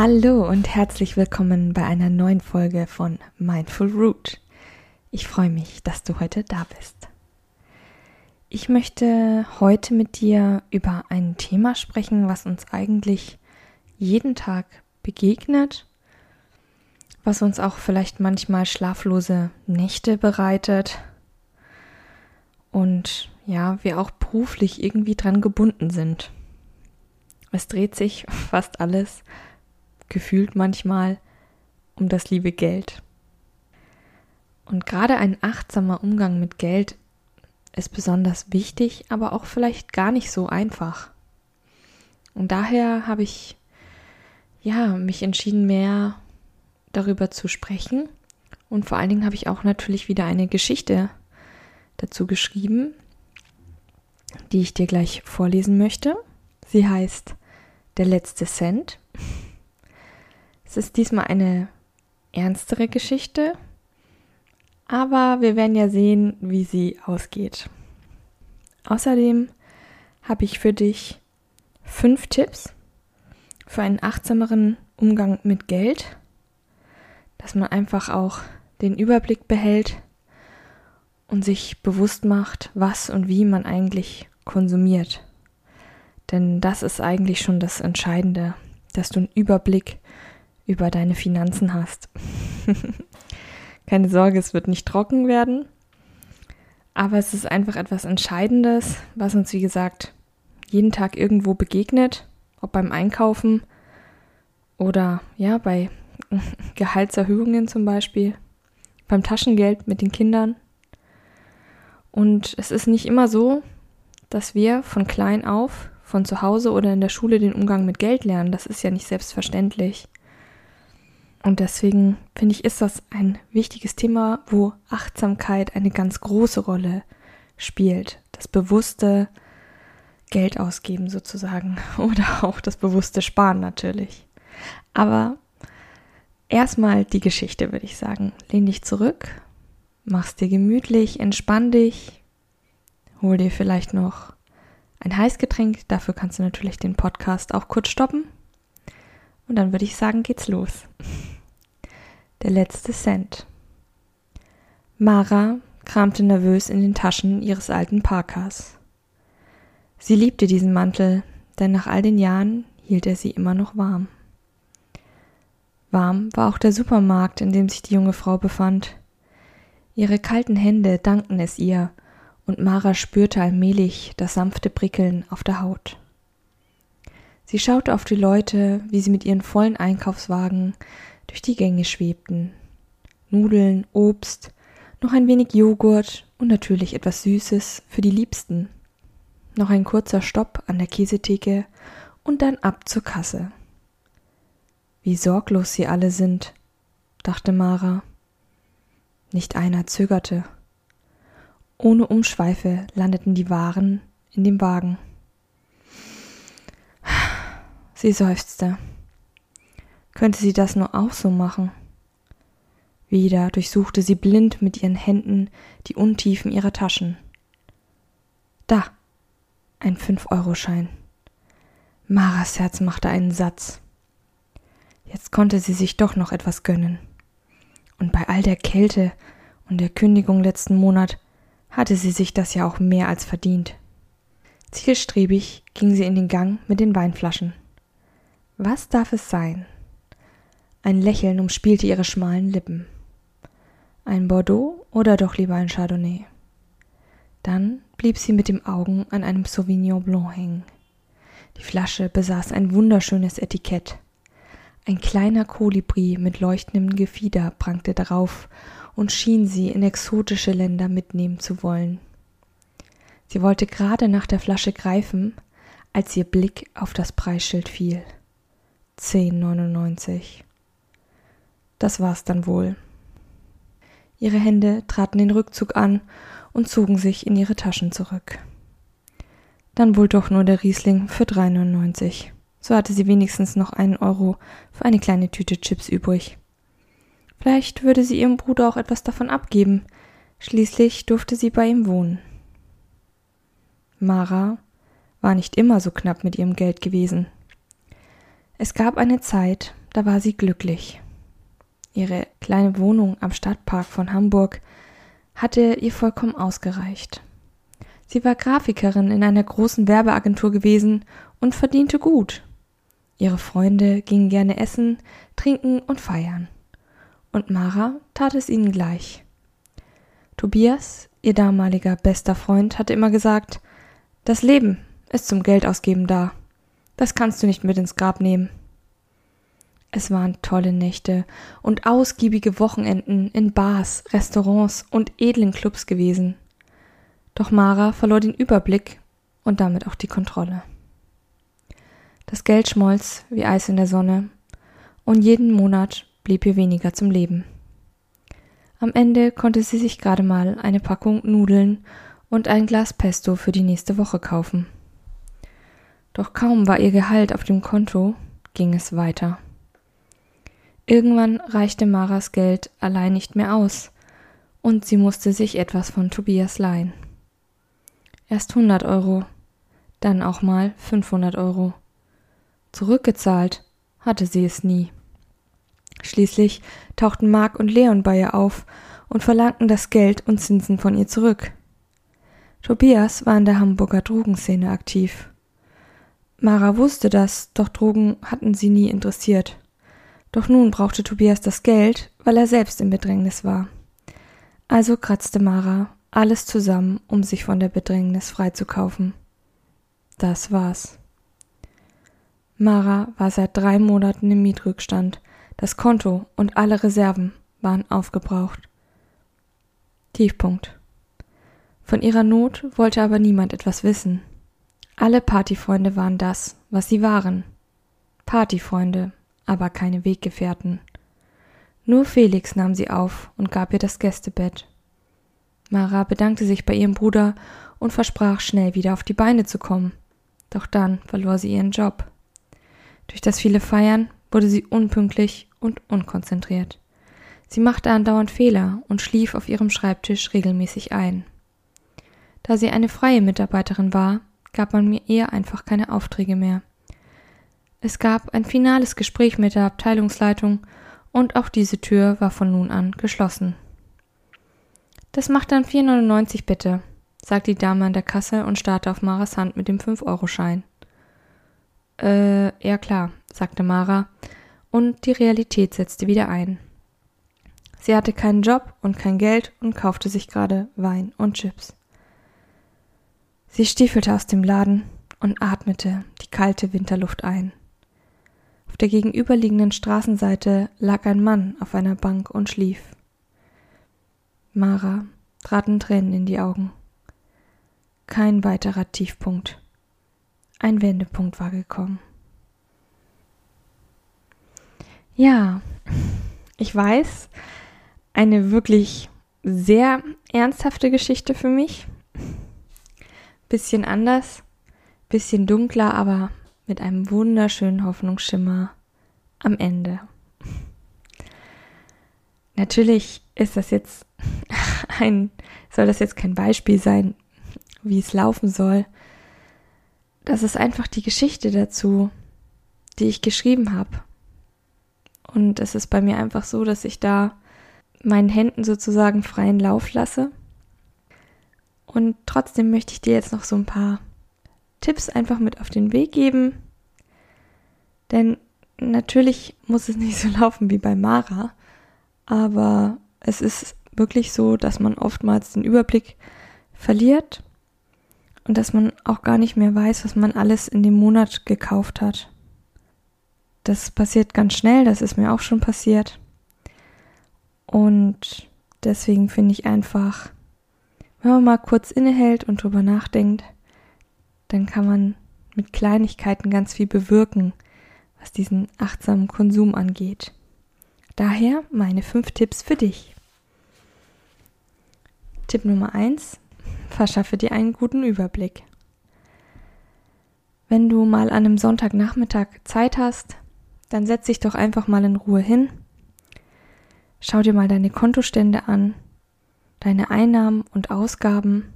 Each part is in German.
Hallo und herzlich willkommen bei einer neuen Folge von Mindful Root. Ich freue mich, dass du heute da bist. Ich möchte heute mit dir über ein Thema sprechen, was uns eigentlich jeden Tag begegnet, was uns auch vielleicht manchmal schlaflose Nächte bereitet und ja, wir auch beruflich irgendwie dran gebunden sind. Es dreht sich fast alles gefühlt manchmal um das liebe Geld. Und gerade ein achtsamer Umgang mit Geld ist besonders wichtig, aber auch vielleicht gar nicht so einfach. Und daher habe ich ja mich entschieden, mehr darüber zu sprechen. Und vor allen Dingen habe ich auch natürlich wieder eine Geschichte dazu geschrieben, die ich dir gleich vorlesen möchte. Sie heißt Der letzte Cent es ist diesmal eine ernstere Geschichte, aber wir werden ja sehen, wie sie ausgeht. Außerdem habe ich für dich fünf Tipps für einen achtsameren Umgang mit Geld, dass man einfach auch den Überblick behält und sich bewusst macht, was und wie man eigentlich konsumiert. Denn das ist eigentlich schon das Entscheidende, dass du einen Überblick über deine Finanzen hast. Keine Sorge, es wird nicht trocken werden. Aber es ist einfach etwas Entscheidendes, was uns, wie gesagt, jeden Tag irgendwo begegnet, ob beim Einkaufen oder ja, bei Gehaltserhöhungen zum Beispiel, beim Taschengeld mit den Kindern. Und es ist nicht immer so, dass wir von klein auf, von zu Hause oder in der Schule den Umgang mit Geld lernen. Das ist ja nicht selbstverständlich. Und deswegen finde ich, ist das ein wichtiges Thema, wo Achtsamkeit eine ganz große Rolle spielt. Das bewusste Geld ausgeben sozusagen oder auch das bewusste Sparen natürlich. Aber erstmal die Geschichte, würde ich sagen. Lehn dich zurück, mach's dir gemütlich, entspann dich, hol dir vielleicht noch ein Heißgetränk. Dafür kannst du natürlich den Podcast auch kurz stoppen. Und dann würde ich sagen, geht's los. Der letzte Cent. Mara kramte nervös in den Taschen ihres alten Parkas. Sie liebte diesen Mantel, denn nach all den Jahren hielt er sie immer noch warm. Warm war auch der Supermarkt, in dem sich die junge Frau befand. Ihre kalten Hände dankten es ihr, und Mara spürte allmählich das sanfte Prickeln auf der Haut. Sie schaute auf die Leute, wie sie mit ihren vollen Einkaufswagen durch die Gänge schwebten. Nudeln, Obst, noch ein wenig Joghurt und natürlich etwas Süßes für die Liebsten. Noch ein kurzer Stopp an der Käsetheke und dann ab zur Kasse. Wie sorglos sie alle sind, dachte Mara. Nicht einer zögerte. Ohne Umschweife landeten die Waren in dem Wagen. Sie seufzte. Könnte sie das nur auch so machen? Wieder durchsuchte sie blind mit ihren Händen die Untiefen ihrer Taschen. Da, ein Fünf-Euro-Schein. Maras Herz machte einen Satz. Jetzt konnte sie sich doch noch etwas gönnen. Und bei all der Kälte und der Kündigung letzten Monat hatte sie sich das ja auch mehr als verdient. Zielstrebig ging sie in den Gang mit den Weinflaschen. Was darf es sein? Ein Lächeln umspielte ihre schmalen Lippen. Ein Bordeaux oder doch lieber ein Chardonnay? Dann blieb sie mit den Augen an einem Sauvignon Blanc hängen. Die Flasche besaß ein wunderschönes Etikett. Ein kleiner Kolibri mit leuchtendem Gefieder prangte darauf und schien sie in exotische Länder mitnehmen zu wollen. Sie wollte gerade nach der Flasche greifen, als ihr Blick auf das Preisschild fiel. 10,99. Das war's dann wohl. Ihre Hände traten den Rückzug an und zogen sich in ihre Taschen zurück. Dann wohl doch nur der Riesling für 3,99. So hatte sie wenigstens noch einen Euro für eine kleine Tüte Chips übrig. Vielleicht würde sie ihrem Bruder auch etwas davon abgeben. Schließlich durfte sie bei ihm wohnen. Mara war nicht immer so knapp mit ihrem Geld gewesen. Es gab eine Zeit, da war sie glücklich. Ihre kleine Wohnung am Stadtpark von Hamburg hatte ihr vollkommen ausgereicht. Sie war Grafikerin in einer großen Werbeagentur gewesen und verdiente gut. Ihre Freunde gingen gerne essen, trinken und feiern. Und Mara tat es ihnen gleich. Tobias, ihr damaliger bester Freund, hatte immer gesagt, das Leben ist zum Geldausgeben da. Das kannst du nicht mit ins Grab nehmen. Es waren tolle Nächte und ausgiebige Wochenenden in Bars, Restaurants und edlen Clubs gewesen. Doch Mara verlor den Überblick und damit auch die Kontrolle. Das Geld schmolz wie Eis in der Sonne und jeden Monat blieb ihr weniger zum Leben. Am Ende konnte sie sich gerade mal eine Packung Nudeln und ein Glas Pesto für die nächste Woche kaufen. Doch kaum war ihr Gehalt auf dem Konto, ging es weiter. Irgendwann reichte Maras Geld allein nicht mehr aus, und sie musste sich etwas von Tobias leihen. Erst 100 Euro, dann auch mal 500 Euro. Zurückgezahlt hatte sie es nie. Schließlich tauchten Mark und Leon bei ihr auf und verlangten das Geld und Zinsen von ihr zurück. Tobias war in der Hamburger Drogenszene aktiv. Mara wusste das, doch Drogen hatten sie nie interessiert. Doch nun brauchte Tobias das Geld, weil er selbst im Bedrängnis war. Also kratzte Mara alles zusammen, um sich von der Bedrängnis freizukaufen. Das war's. Mara war seit drei Monaten im Mietrückstand. Das Konto und alle Reserven waren aufgebraucht. Tiefpunkt. Von ihrer Not wollte aber niemand etwas wissen. Alle Partyfreunde waren das, was sie waren. Partyfreunde, aber keine Weggefährten. Nur Felix nahm sie auf und gab ihr das Gästebett. Mara bedankte sich bei ihrem Bruder und versprach, schnell wieder auf die Beine zu kommen. Doch dann verlor sie ihren Job. Durch das viele Feiern wurde sie unpünktlich und unkonzentriert. Sie machte andauernd Fehler und schlief auf ihrem Schreibtisch regelmäßig ein. Da sie eine freie Mitarbeiterin war, gab man mir eher einfach keine Aufträge mehr. Es gab ein finales Gespräch mit der Abteilungsleitung und auch diese Tür war von nun an geschlossen. Das macht dann 4,99 bitte, sagte die Dame an der Kasse und starrte auf Maras Hand mit dem 5-Euro-Schein. Äh, ja klar, sagte Mara, und die Realität setzte wieder ein. Sie hatte keinen Job und kein Geld und kaufte sich gerade Wein und Chips. Sie stiefelte aus dem Laden und atmete die kalte Winterluft ein. Auf der gegenüberliegenden Straßenseite lag ein Mann auf einer Bank und schlief. Mara traten Tränen in die Augen. Kein weiterer Tiefpunkt. Ein Wendepunkt war gekommen. Ja, ich weiß, eine wirklich sehr ernsthafte Geschichte für mich. Bisschen anders, bisschen dunkler, aber mit einem wunderschönen Hoffnungsschimmer am Ende. Natürlich ist das jetzt ein, soll das jetzt kein Beispiel sein, wie es laufen soll. Das ist einfach die Geschichte dazu, die ich geschrieben habe. Und es ist bei mir einfach so, dass ich da meinen Händen sozusagen freien Lauf lasse. Und trotzdem möchte ich dir jetzt noch so ein paar Tipps einfach mit auf den Weg geben. Denn natürlich muss es nicht so laufen wie bei Mara, aber es ist wirklich so, dass man oftmals den Überblick verliert und dass man auch gar nicht mehr weiß, was man alles in dem Monat gekauft hat. Das passiert ganz schnell, das ist mir auch schon passiert. Und deswegen finde ich einfach, wenn man mal kurz innehält und drüber nachdenkt, dann kann man mit Kleinigkeiten ganz viel bewirken, was diesen achtsamen Konsum angeht. Daher meine fünf Tipps für dich. Tipp Nummer eins: Verschaffe dir einen guten Überblick. Wenn du mal an einem Sonntagnachmittag Zeit hast, dann setz dich doch einfach mal in Ruhe hin. Schau dir mal deine Kontostände an, deine Einnahmen und Ausgaben.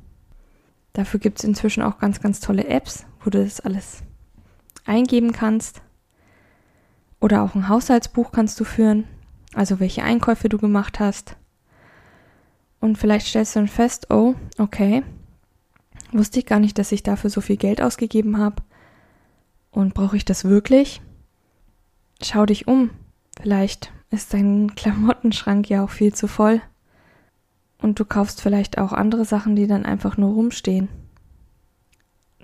Dafür gibt es inzwischen auch ganz, ganz tolle Apps, wo du das alles eingeben kannst. Oder auch ein Haushaltsbuch kannst du führen, also welche Einkäufe du gemacht hast. Und vielleicht stellst du dann fest, oh, okay, wusste ich gar nicht, dass ich dafür so viel Geld ausgegeben habe. Und brauche ich das wirklich? Schau dich um. Vielleicht ist dein Klamottenschrank ja auch viel zu voll. Und du kaufst vielleicht auch andere Sachen, die dann einfach nur rumstehen.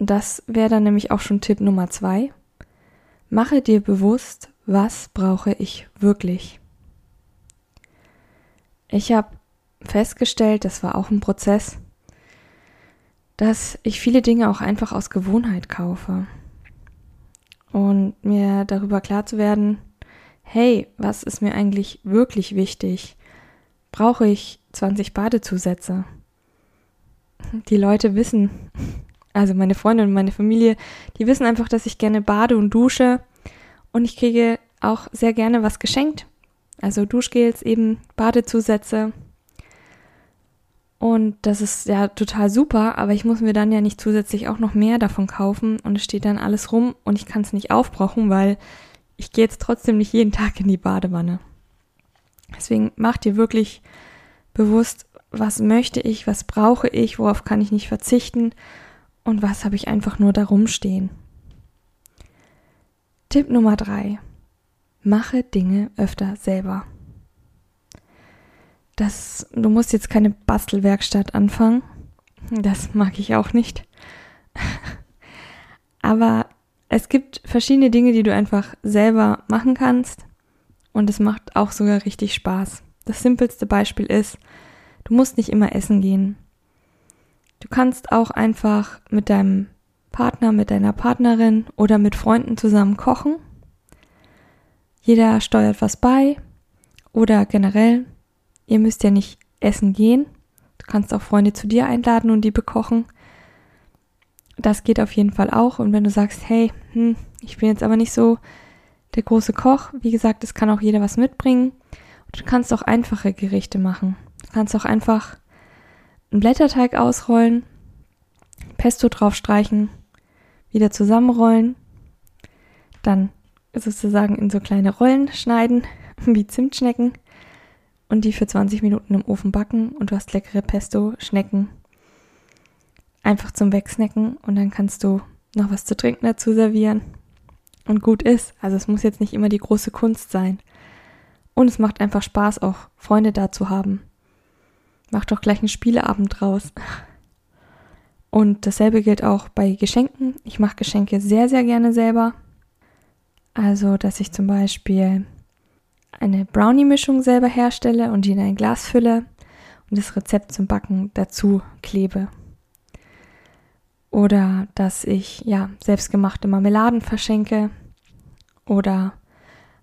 Das wäre dann nämlich auch schon Tipp Nummer zwei. Mache dir bewusst, was brauche ich wirklich. Ich habe festgestellt, das war auch ein Prozess, dass ich viele Dinge auch einfach aus Gewohnheit kaufe. Und mir darüber klar zu werden, hey, was ist mir eigentlich wirklich wichtig? Brauche ich 20 Badezusätze? Die Leute wissen, also meine Freunde und meine Familie, die wissen einfach, dass ich gerne bade und dusche und ich kriege auch sehr gerne was geschenkt. Also Duschgels, eben Badezusätze. Und das ist ja total super, aber ich muss mir dann ja nicht zusätzlich auch noch mehr davon kaufen und es steht dann alles rum und ich kann es nicht aufbrauchen, weil ich gehe jetzt trotzdem nicht jeden Tag in die Badewanne. Deswegen mach dir wirklich bewusst, was möchte ich, was brauche ich, worauf kann ich nicht verzichten und was habe ich einfach nur da rumstehen. Tipp Nummer drei. Mache Dinge öfter selber. Das, du musst jetzt keine Bastelwerkstatt anfangen. Das mag ich auch nicht. Aber es gibt verschiedene Dinge, die du einfach selber machen kannst. Und es macht auch sogar richtig Spaß. Das simpelste Beispiel ist, du musst nicht immer essen gehen. Du kannst auch einfach mit deinem Partner, mit deiner Partnerin oder mit Freunden zusammen kochen. Jeder steuert was bei oder generell, ihr müsst ja nicht essen gehen. Du kannst auch Freunde zu dir einladen und die bekochen. Das geht auf jeden Fall auch. Und wenn du sagst, hey, hm, ich bin jetzt aber nicht so der große Koch, wie gesagt, es kann auch jeder was mitbringen. Du kannst auch einfache Gerichte machen. Du kannst auch einfach einen Blätterteig ausrollen, Pesto draufstreichen, wieder zusammenrollen, dann sozusagen in so kleine Rollen schneiden, wie Zimtschnecken und die für 20 Minuten im Ofen backen und du hast leckere Pesto-Schnecken. Einfach zum Wegsnacken und dann kannst du noch was zu trinken dazu servieren und gut ist. Also es muss jetzt nicht immer die große Kunst sein. Und es macht einfach Spaß, auch Freunde da zu haben. Mach doch gleich einen Spieleabend draus. Und dasselbe gilt auch bei Geschenken. Ich mache Geschenke sehr, sehr gerne selber. Also, dass ich zum Beispiel eine Brownie-Mischung selber herstelle und die in ein Glas fülle und das Rezept zum Backen dazu klebe. Oder dass ich ja selbstgemachte Marmeladen verschenke. Oder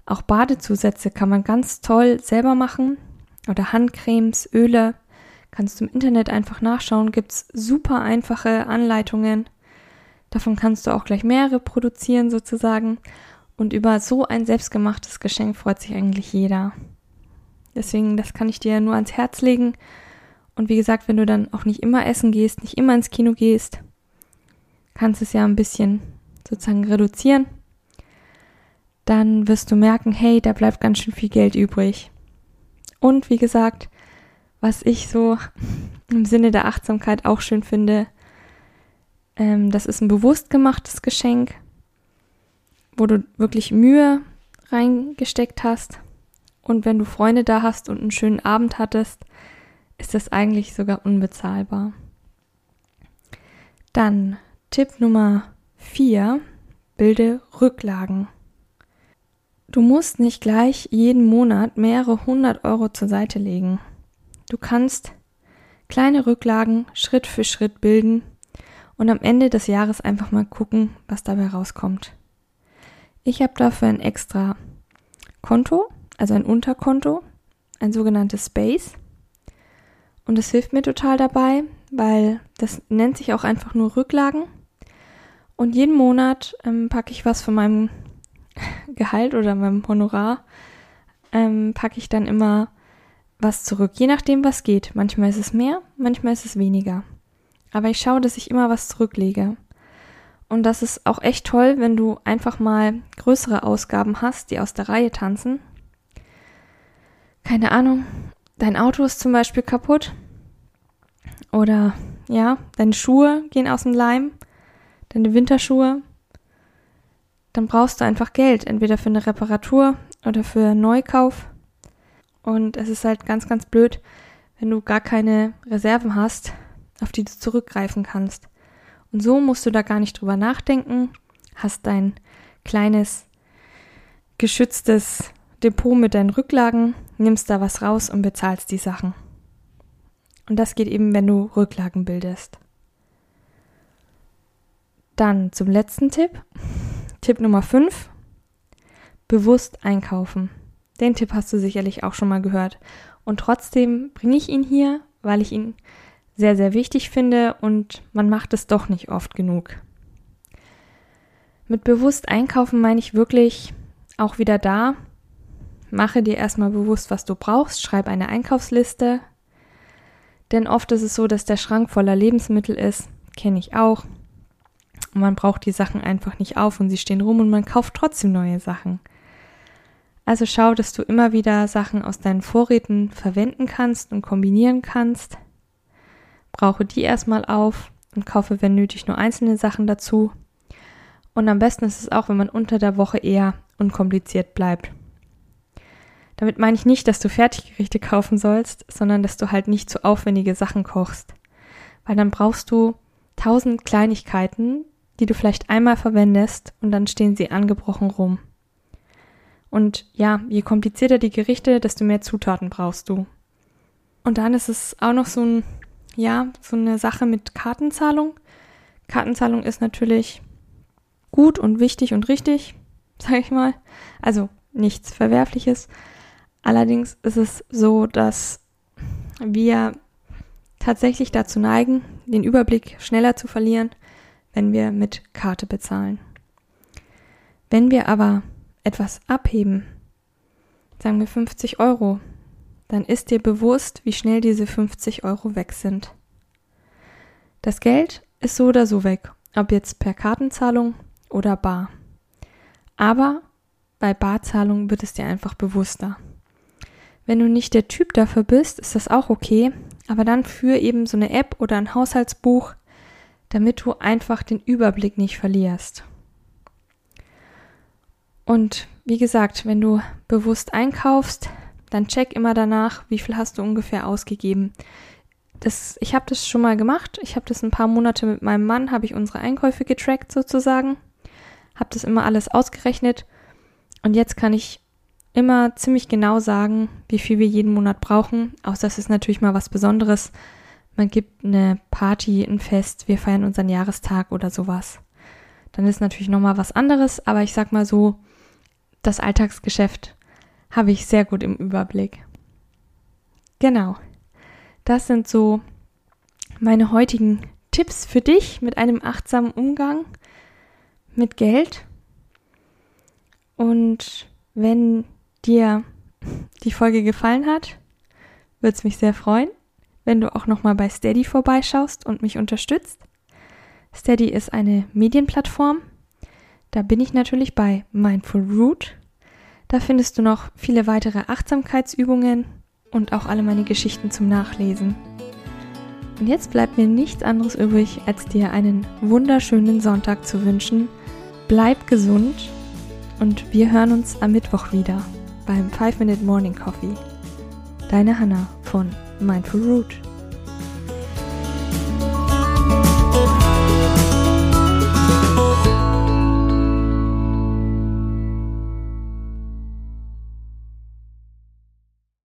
auch Badezusätze kann man ganz toll selber machen. Oder Handcremes, Öle. Kannst du im Internet einfach nachschauen, gibt es super einfache Anleitungen. Davon kannst du auch gleich mehrere produzieren sozusagen. Und über so ein selbstgemachtes Geschenk freut sich eigentlich jeder. Deswegen, das kann ich dir nur ans Herz legen. Und wie gesagt, wenn du dann auch nicht immer essen gehst, nicht immer ins Kino gehst, kannst du es ja ein bisschen sozusagen reduzieren. Dann wirst du merken, hey, da bleibt ganz schön viel Geld übrig. Und wie gesagt, was ich so im Sinne der Achtsamkeit auch schön finde, ähm, das ist ein bewusst gemachtes Geschenk, wo du wirklich Mühe reingesteckt hast. Und wenn du Freunde da hast und einen schönen Abend hattest, ist das eigentlich sogar unbezahlbar. Dann Tipp Nummer 4. Bilde Rücklagen. Du musst nicht gleich jeden Monat mehrere hundert Euro zur Seite legen. Du kannst kleine Rücklagen Schritt für Schritt bilden und am Ende des Jahres einfach mal gucken, was dabei rauskommt. Ich habe dafür ein extra Konto, also ein Unterkonto, ein sogenanntes Space. Und es hilft mir total dabei, weil das nennt sich auch einfach nur Rücklagen. Und jeden Monat ähm, packe ich was von meinem Gehalt oder meinem Honorar, ähm, packe ich dann immer was zurück, je nachdem, was geht. Manchmal ist es mehr, manchmal ist es weniger. Aber ich schaue, dass ich immer was zurücklege. Und das ist auch echt toll, wenn du einfach mal größere Ausgaben hast, die aus der Reihe tanzen. Keine Ahnung, dein Auto ist zum Beispiel kaputt. Oder ja, deine Schuhe gehen aus dem Leim, deine Winterschuhe. Dann brauchst du einfach Geld, entweder für eine Reparatur oder für Neukauf. Und es ist halt ganz, ganz blöd, wenn du gar keine Reserven hast, auf die du zurückgreifen kannst. Und so musst du da gar nicht drüber nachdenken, hast dein kleines geschütztes Depot mit deinen Rücklagen, nimmst da was raus und bezahlst die Sachen. Und das geht eben, wenn du Rücklagen bildest. Dann zum letzten Tipp. Tipp Nummer 5. Bewusst einkaufen. Den Tipp hast du sicherlich auch schon mal gehört. Und trotzdem bringe ich ihn hier, weil ich ihn sehr, sehr wichtig finde und man macht es doch nicht oft genug. Mit bewusst einkaufen meine ich wirklich auch wieder da, mache dir erstmal bewusst, was du brauchst, schreib eine Einkaufsliste. Denn oft ist es so, dass der Schrank voller Lebensmittel ist, kenne ich auch. Und man braucht die Sachen einfach nicht auf und sie stehen rum und man kauft trotzdem neue Sachen. Also schau, dass du immer wieder Sachen aus deinen Vorräten verwenden kannst und kombinieren kannst. Brauche die erstmal auf und kaufe, wenn nötig, nur einzelne Sachen dazu. Und am besten ist es auch, wenn man unter der Woche eher unkompliziert bleibt. Damit meine ich nicht, dass du Fertiggerichte kaufen sollst, sondern dass du halt nicht zu aufwendige Sachen kochst. Weil dann brauchst du tausend Kleinigkeiten, die du vielleicht einmal verwendest und dann stehen sie angebrochen rum. Und ja, je komplizierter die Gerichte, desto mehr Zutaten brauchst du. Und dann ist es auch noch so ein, ja, so eine Sache mit Kartenzahlung. Kartenzahlung ist natürlich gut und wichtig und richtig, sage ich mal. Also nichts Verwerfliches. Allerdings ist es so, dass wir tatsächlich dazu neigen, den Überblick schneller zu verlieren, wenn wir mit Karte bezahlen. Wenn wir aber etwas abheben, sagen wir 50 Euro, dann ist dir bewusst, wie schnell diese 50 Euro weg sind. Das Geld ist so oder so weg, ob jetzt per Kartenzahlung oder bar. Aber bei Barzahlung wird es dir einfach bewusster. Wenn du nicht der Typ dafür bist, ist das auch okay, aber dann für eben so eine App oder ein Haushaltsbuch, damit du einfach den Überblick nicht verlierst. Und wie gesagt, wenn du bewusst einkaufst, dann check immer danach, wie viel hast du ungefähr ausgegeben. Das, ich habe das schon mal gemacht. Ich habe das ein paar Monate mit meinem Mann, habe ich unsere Einkäufe getrackt sozusagen, habe das immer alles ausgerechnet und jetzt kann ich immer ziemlich genau sagen, wie viel wir jeden Monat brauchen. Außer das ist natürlich mal was Besonderes. Man gibt eine Party, ein Fest, wir feiern unseren Jahrestag oder sowas. Dann ist natürlich nochmal was anderes, aber ich sag mal so, das Alltagsgeschäft habe ich sehr gut im Überblick. Genau. Das sind so meine heutigen Tipps für dich mit einem achtsamen Umgang mit Geld. Und wenn dir die Folge gefallen hat, würde es mich sehr freuen, wenn du auch nochmal bei Steady vorbeischaust und mich unterstützt. Steady ist eine Medienplattform, da bin ich natürlich bei Mindful Root. Da findest du noch viele weitere Achtsamkeitsübungen und auch alle meine Geschichten zum Nachlesen. Und jetzt bleibt mir nichts anderes übrig, als dir einen wunderschönen Sonntag zu wünschen. Bleib gesund und wir hören uns am Mittwoch wieder beim 5 Minute Morning Coffee. Deine Hanna von Mindful Root.